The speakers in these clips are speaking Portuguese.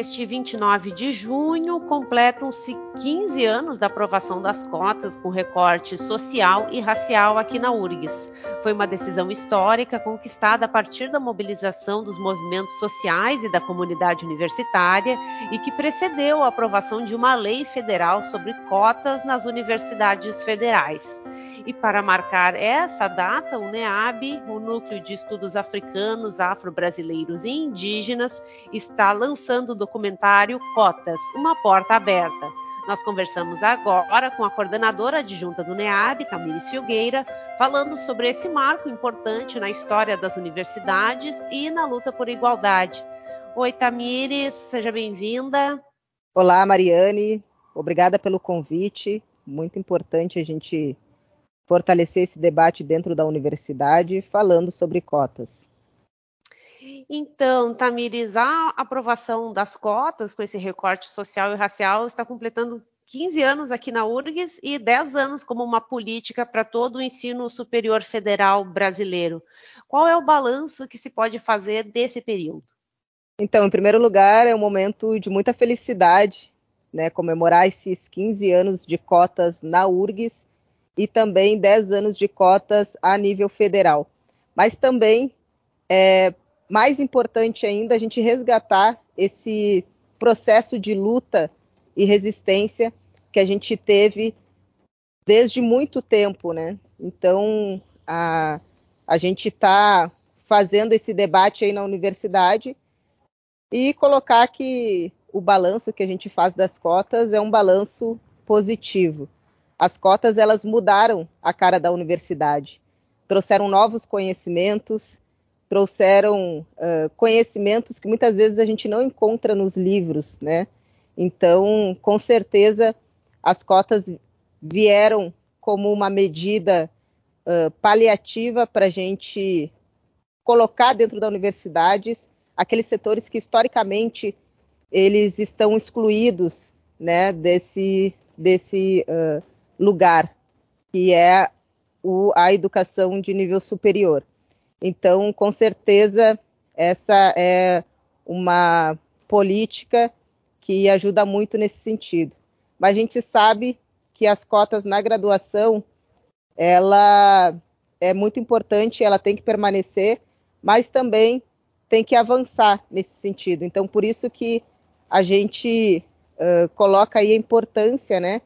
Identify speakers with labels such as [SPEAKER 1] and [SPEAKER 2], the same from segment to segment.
[SPEAKER 1] Neste 29 de junho, completam-se 15 anos da aprovação das cotas com recorte social e racial aqui na URGS. Foi uma decisão histórica conquistada a partir da mobilização dos movimentos sociais e da comunidade universitária e que precedeu a aprovação de uma lei federal sobre cotas nas universidades federais. E para marcar essa data, o NEAB, o Núcleo de Estudos Africanos, Afro-Brasileiros e Indígenas, está lançando o documentário Cotas, uma porta aberta. Nós conversamos agora com a coordenadora adjunta do NEAB, Tamires Filgueira, falando sobre esse marco importante na história das universidades e na luta por igualdade. Oi, Tamires, seja bem-vinda.
[SPEAKER 2] Olá, Mariane, obrigada pelo convite. Muito importante a gente fortalecer esse debate dentro da universidade, falando sobre cotas.
[SPEAKER 1] Então, Tamires, a aprovação das cotas com esse recorte social e racial está completando 15 anos aqui na URGS e 10 anos como uma política para todo o ensino superior federal brasileiro. Qual é o balanço que se pode fazer desse período?
[SPEAKER 2] Então, em primeiro lugar, é um momento de muita felicidade, né, comemorar esses 15 anos de cotas na URGS e também 10 anos de cotas a nível federal. Mas também é mais importante ainda a gente resgatar esse processo de luta e resistência que a gente teve desde muito tempo, né? Então a, a gente está fazendo esse debate aí na universidade e colocar que o balanço que a gente faz das cotas é um balanço positivo as cotas elas mudaram a cara da universidade, trouxeram novos conhecimentos, trouxeram uh, conhecimentos que muitas vezes a gente não encontra nos livros, né? Então, com certeza, as cotas vieram como uma medida uh, paliativa para a gente colocar dentro da universidade aqueles setores que historicamente eles estão excluídos, né, desse desse uh, lugar, que é o, a educação de nível superior. Então, com certeza, essa é uma política que ajuda muito nesse sentido. Mas a gente sabe que as cotas na graduação, ela é muito importante, ela tem que permanecer, mas também tem que avançar nesse sentido. Então, por isso que a gente uh, coloca aí a importância, né,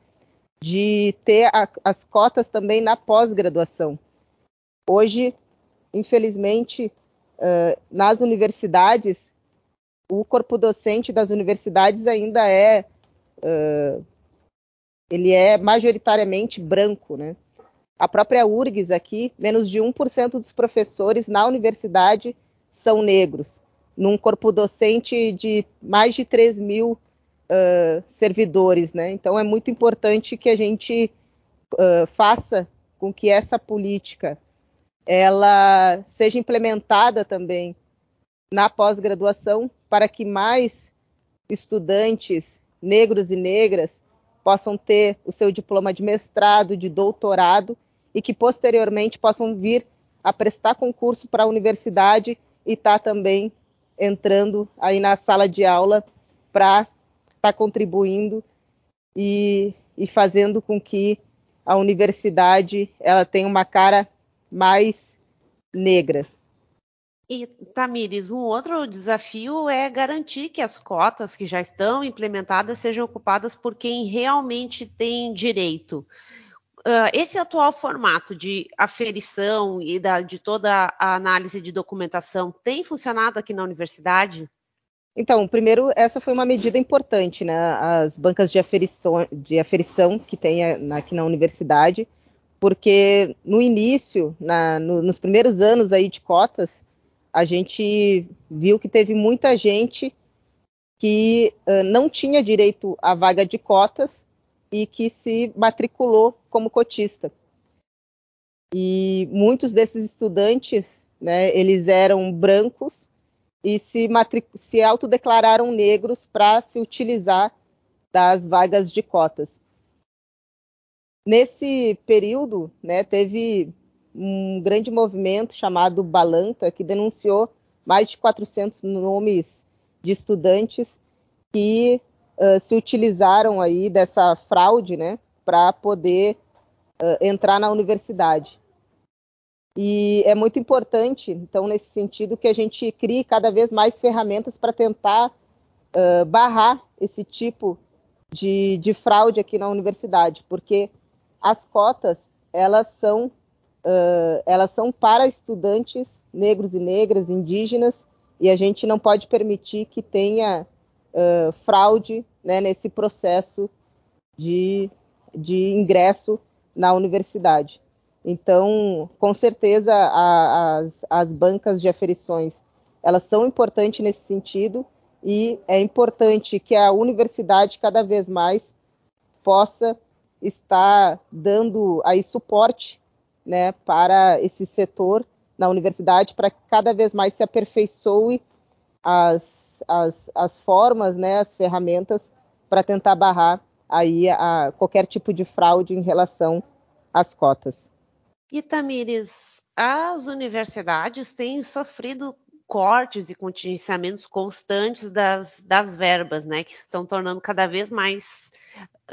[SPEAKER 2] de ter a, as cotas também na pós-graduação. Hoje, infelizmente, uh, nas universidades, o corpo docente das universidades ainda é uh, ele é majoritariamente branco, né? A própria URGS aqui, menos de 1% dos professores na universidade são negros, num corpo docente de mais de 3 mil uh, servidores, né? Então é muito importante que a gente uh, faça com que essa política ela seja implementada também na pós-graduação para que mais estudantes negros e negras possam ter o seu diploma de mestrado, de doutorado e que posteriormente possam vir a prestar concurso para a universidade e estar tá também entrando aí na sala de aula para está contribuindo e, e fazendo com que a universidade ela tenha uma cara mais negra.
[SPEAKER 1] E, Tamires, um outro desafio é garantir que as cotas que já estão implementadas sejam ocupadas por quem realmente tem direito. Uh, esse atual formato de aferição e da, de toda a análise de documentação tem funcionado aqui na universidade?
[SPEAKER 2] Então, primeiro, essa foi uma medida importante, né? As bancas de aferição, de aferição que tem aqui na universidade, porque no início, na, no, nos primeiros anos aí de cotas, a gente viu que teve muita gente que uh, não tinha direito à vaga de cotas e que se matriculou como cotista. E muitos desses estudantes, né, eles eram brancos e se, se autodeclararam negros para se utilizar das vagas de cotas. Nesse período, né, teve um grande movimento chamado Balanta, que denunciou mais de 400 nomes de estudantes que uh, se utilizaram aí dessa fraude, né, para poder uh, entrar na universidade. E é muito importante, então, nesse sentido, que a gente crie cada vez mais ferramentas para tentar uh, barrar esse tipo de, de, fraude aqui na universidade, porque as cotas elas são uh, elas são para estudantes negros e negras, indígenas, e a gente não pode permitir que tenha uh, fraude né, nesse processo de, de ingresso na universidade. Então, com certeza, a, as, as bancas de aferições elas são importantes nesse sentido e é importante que a universidade cada vez mais possa estar dando aí suporte né, para esse setor na universidade para que cada vez mais se aperfeiçoe as, as, as formas, né, as ferramentas para tentar barrar aí a, qualquer tipo de fraude em relação às cotas.
[SPEAKER 1] E Tamires, as universidades têm sofrido cortes e contingenciamentos constantes das, das verbas, né, que estão tornando cada vez mais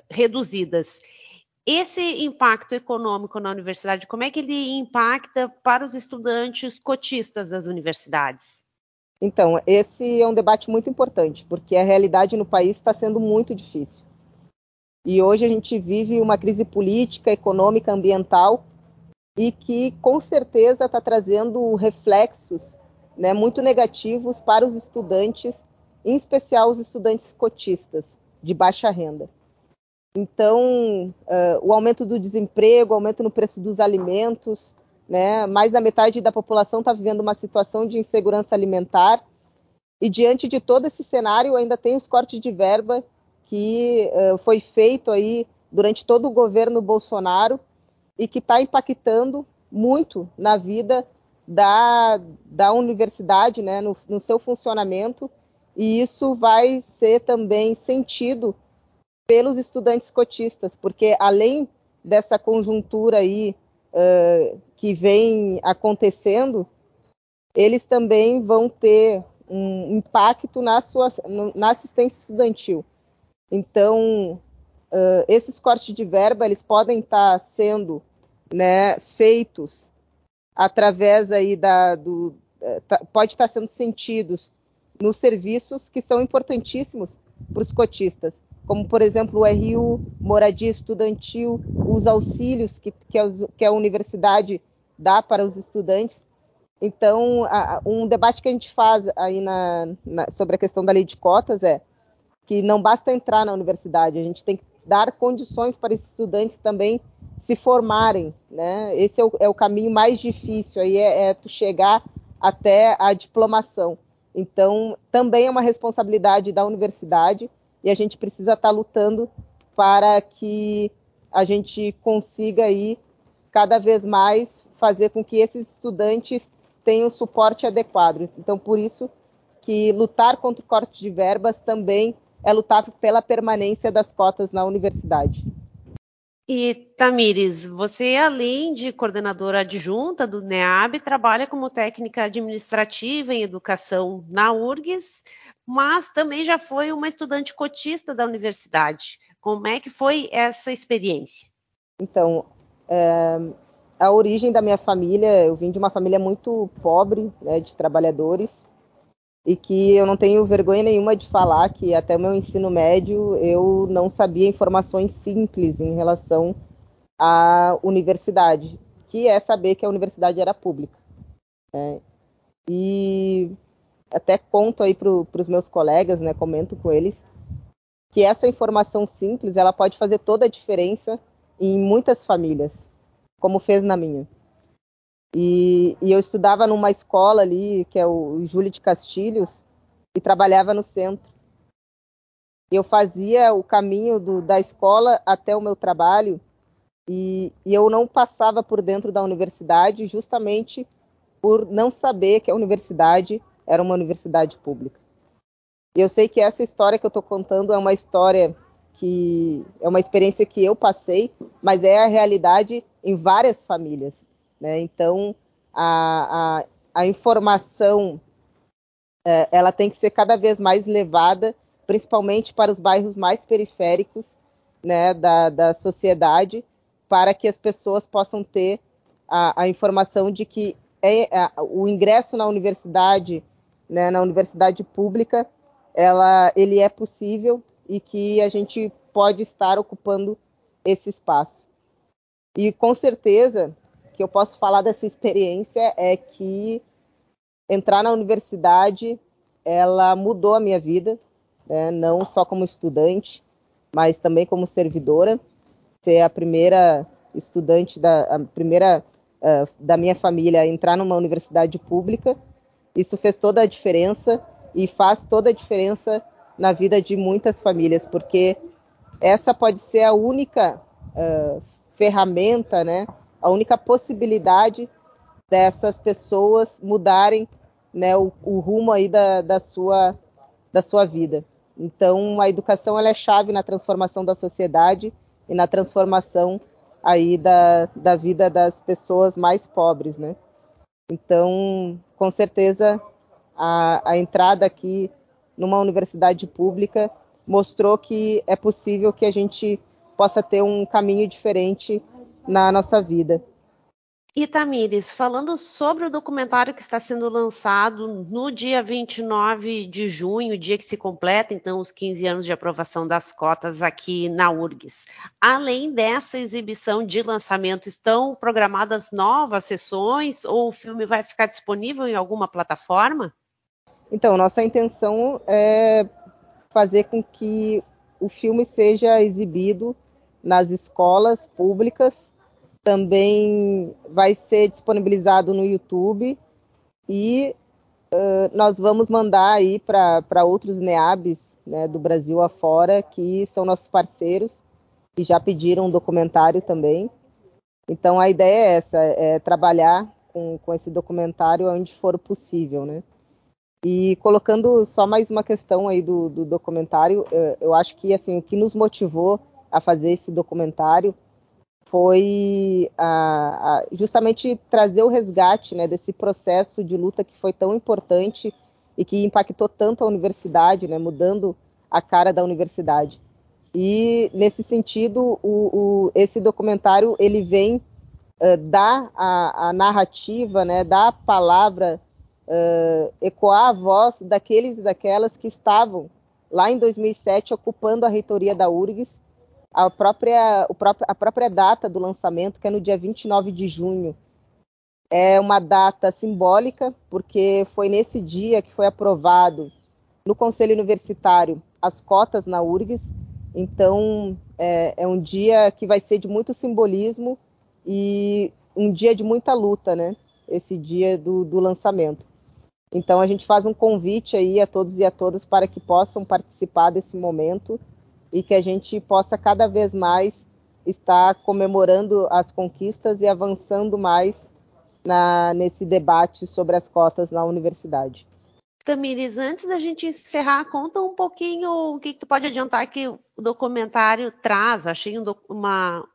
[SPEAKER 1] reduzidas. Esse impacto econômico na universidade, como é que ele impacta para os estudantes cotistas das universidades?
[SPEAKER 2] Então, esse é um debate muito importante, porque a realidade no país está sendo muito difícil. E hoje a gente vive uma crise política, econômica, ambiental e que com certeza está trazendo reflexos né, muito negativos para os estudantes, em especial os estudantes cotistas de baixa renda. Então, uh, o aumento do desemprego, aumento no preço dos alimentos, né, mais da metade da população está vivendo uma situação de insegurança alimentar. E diante de todo esse cenário, ainda tem os cortes de verba que uh, foi feito aí durante todo o governo Bolsonaro e que está impactando muito na vida da, da universidade, né, no, no seu funcionamento, e isso vai ser também sentido pelos estudantes cotistas, porque além dessa conjuntura aí uh, que vem acontecendo, eles também vão ter um impacto na, sua, na assistência estudantil. Então, uh, esses cortes de verba eles podem estar sendo né, feitos através aí da, do, eh, tá, pode estar sendo sentidos nos serviços que são importantíssimos para os cotistas, como por exemplo o RU, moradia estudantil, os auxílios que, que, a, que a universidade dá para os estudantes. Então, a, um debate que a gente faz aí na, na, sobre a questão da lei de cotas é que não basta entrar na universidade, a gente tem que dar condições para esses estudantes também se formarem, né? Esse é o, é o caminho mais difícil, aí é, é tu chegar até a diplomação. Então, também é uma responsabilidade da universidade e a gente precisa estar tá lutando para que a gente consiga aí cada vez mais fazer com que esses estudantes tenham suporte adequado. Então, por isso que lutar contra o corte de verbas também é lutar pela permanência das cotas na universidade.
[SPEAKER 1] E Tamires, você, além de coordenadora adjunta do NEAB, trabalha como técnica administrativa em educação na URGS, mas também já foi uma estudante cotista da universidade. Como é que foi essa experiência?
[SPEAKER 2] Então, é, a origem da minha família, eu vim de uma família muito pobre, né, de trabalhadores, e que eu não tenho vergonha nenhuma de falar que até o meu ensino médio eu não sabia informações simples em relação à universidade, que é saber que a universidade era pública. Né? E até conto aí para os meus colegas, né, comento com eles, que essa informação simples ela pode fazer toda a diferença em muitas famílias, como fez na minha. E, e, eu estudava numa escola ali, que é o Júlio de Castilhos, e trabalhava no centro. Eu fazia o caminho do, da escola até o meu trabalho e, e, eu não passava por dentro da universidade justamente por não saber que a universidade era uma universidade pública. Eu sei que essa história que eu estou contando é uma história que é uma experiência que eu passei, mas é a realidade em várias famílias. Né? Então, a, a, a informação é, ela tem que ser cada vez mais levada, principalmente para os bairros mais periféricos né, da, da sociedade, para que as pessoas possam ter a, a informação de que é, a, o ingresso na universidade, né, na universidade pública, ela, ele é possível e que a gente pode estar ocupando esse espaço. E com certeza que eu posso falar dessa experiência é que entrar na universidade ela mudou a minha vida, né? não só como estudante, mas também como servidora. Ser a primeira estudante da a primeira uh, da minha família a entrar numa universidade pública, isso fez toda a diferença e faz toda a diferença na vida de muitas famílias, porque essa pode ser a única uh, ferramenta, né, a única possibilidade dessas pessoas mudarem né, o, o rumo aí da, da, sua, da sua vida. Então, a educação ela é chave na transformação da sociedade e na transformação aí da, da vida das pessoas mais pobres, né? Então, com certeza, a, a entrada aqui numa universidade pública mostrou que é possível que a gente possa ter um caminho diferente na nossa vida.
[SPEAKER 1] E Tamires, falando sobre o documentário que está sendo lançado no dia 29 de junho, dia que se completa então os 15 anos de aprovação das cotas aqui na URGS. Além dessa exibição de lançamento, estão programadas novas sessões ou o filme vai ficar disponível em alguma plataforma?
[SPEAKER 2] Então, nossa intenção é fazer com que o filme seja exibido nas escolas públicas, também vai ser disponibilizado no YouTube e uh, nós vamos mandar aí para outros NEABs né, do Brasil afora, que são nossos parceiros e já pediram um documentário também. Então a ideia é essa, é trabalhar com, com esse documentário onde for possível, né? E colocando só mais uma questão aí do, do documentário, eh, eu acho que assim o que nos motivou a fazer esse documentário foi a, a, justamente trazer o resgate né, desse processo de luta que foi tão importante e que impactou tanto a universidade, né, mudando a cara da universidade. E nesse sentido, o, o, esse documentário ele vem uh, dar a, a narrativa, né, dar a palavra uh, ecoar a voz daqueles e daquelas que estavam lá em 2007 ocupando a reitoria da URGS, a própria, próprio, a própria data do lançamento, que é no dia 29 de junho. É uma data simbólica, porque foi nesse dia que foi aprovado no Conselho Universitário as cotas na URGS. Então, é, é um dia que vai ser de muito simbolismo e um dia de muita luta, né? Esse dia do, do lançamento. Então a gente faz um convite aí a todos e a todas para que possam participar desse momento e que a gente possa cada vez mais estar comemorando as conquistas e avançando mais na, nesse debate sobre as cotas na universidade.
[SPEAKER 1] Tamires, antes da gente encerrar, conta um pouquinho o que, que tu pode adiantar que o documentário traz. Achei um, uma,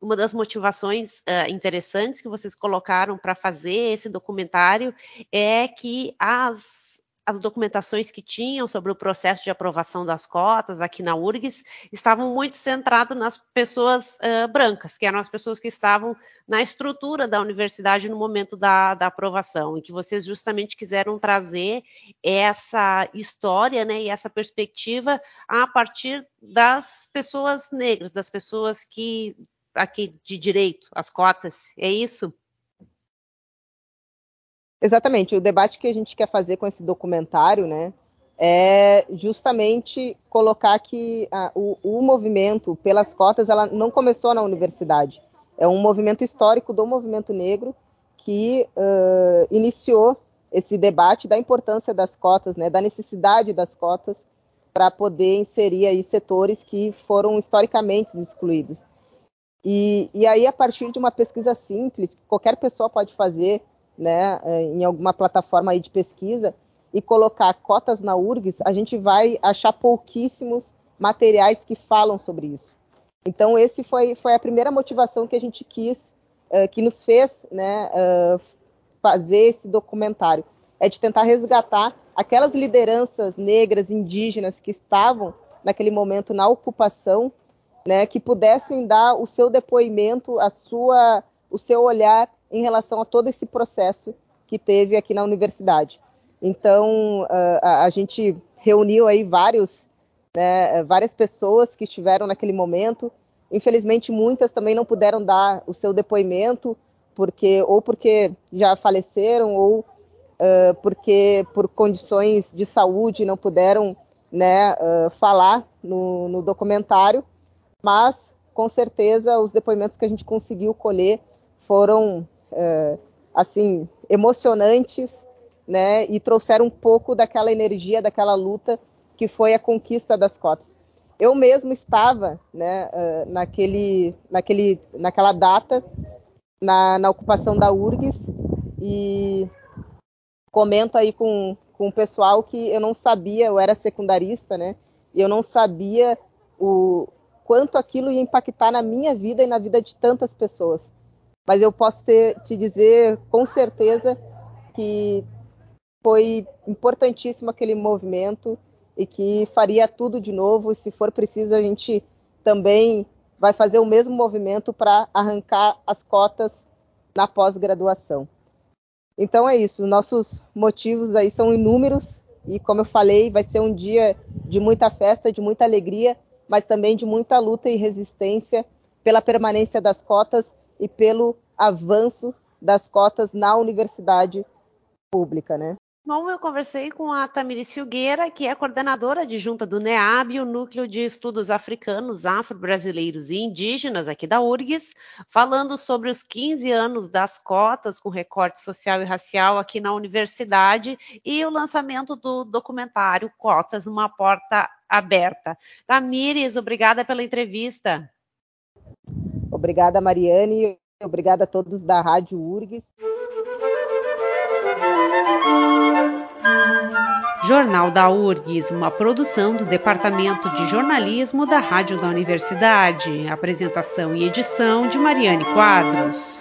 [SPEAKER 1] uma das motivações uh, interessantes que vocês colocaram para fazer esse documentário é que as, as documentações que tinham sobre o processo de aprovação das cotas aqui na URGS estavam muito centradas nas pessoas uh, brancas, que eram as pessoas que estavam na estrutura da universidade no momento da, da aprovação, e que vocês justamente quiseram trazer essa história né, e essa perspectiva a partir das pessoas negras, das pessoas que aqui de direito, as cotas, é isso?
[SPEAKER 2] Exatamente. O debate que a gente quer fazer com esse documentário, né, é justamente colocar que o, o, movimento pelas cotas, ela não começou na universidade. É um movimento histórico do movimento negro que uh, iniciou esse debate da importância das cotas, né, da necessidade das cotas para poder inserir aí setores que foram historicamente excluídos. E, e aí, a partir de uma pesquisa simples, que qualquer pessoa pode fazer, né, é, em alguma plataforma aí de pesquisa, e colocar cotas na URGS, a gente vai achar pouquíssimos materiais que falam sobre isso. Então, esse foi, foi a primeira motivação que a gente quis, uh, que nos fez né, uh, fazer esse documentário, é de tentar resgatar aquelas lideranças negras, indígenas que estavam naquele momento na ocupação, né, que pudessem dar o seu depoimento, a sua, o seu olhar em relação a todo esse processo que teve aqui na universidade. Então, uh, a, a, gente reuniu aí vários, né, várias pessoas que estiveram naquele momento. Infelizmente, muitas também não puderam dar o seu depoimento, porque ou porque já faleceram ou uh, porque por condições de saúde não puderam né, uh, falar no, no documentário. Mas, com certeza, os depoimentos que a gente conseguiu colher foram uh, assim emocionantes né, e trouxeram um pouco daquela energia, daquela luta que foi a conquista das cotas. Eu mesmo estava né, uh, naquele, naquele, naquela data na, na, ocupação da URGS e comento aí com, com o pessoal que eu não sabia, eu era secundarista, né? E eu não sabia o quanto aquilo ia impactar na minha vida e na vida de tantas pessoas. Mas eu posso ter, te dizer com certeza que foi importantíssimo aquele movimento e que faria tudo de novo. Se for preciso, a gente também vai fazer o mesmo movimento para arrancar as cotas na pós-graduação. Então é isso, nossos motivos aí são inúmeros e como eu falei, vai ser um dia de muita festa, de muita alegria, mas também de muita luta e resistência pela permanência das cotas e pelo avanço das cotas na universidade pública, né?
[SPEAKER 1] Bom, eu conversei com a Tamiris Filgueira, que é coordenadora adjunta do NEAB, o Núcleo de Estudos Africanos, Afro-Brasileiros e Indígenas aqui da URGS, falando sobre os 15 anos das cotas com recorte social e racial aqui na universidade e o lançamento do documentário Cotas, uma porta aberta. Tamires, obrigada pela entrevista.
[SPEAKER 2] Obrigada, Mariane. Obrigada a todos da Rádio URGS.
[SPEAKER 1] Jornal da URGS, uma produção do Departamento de Jornalismo da Rádio da Universidade. Apresentação e edição de Mariane Quadros.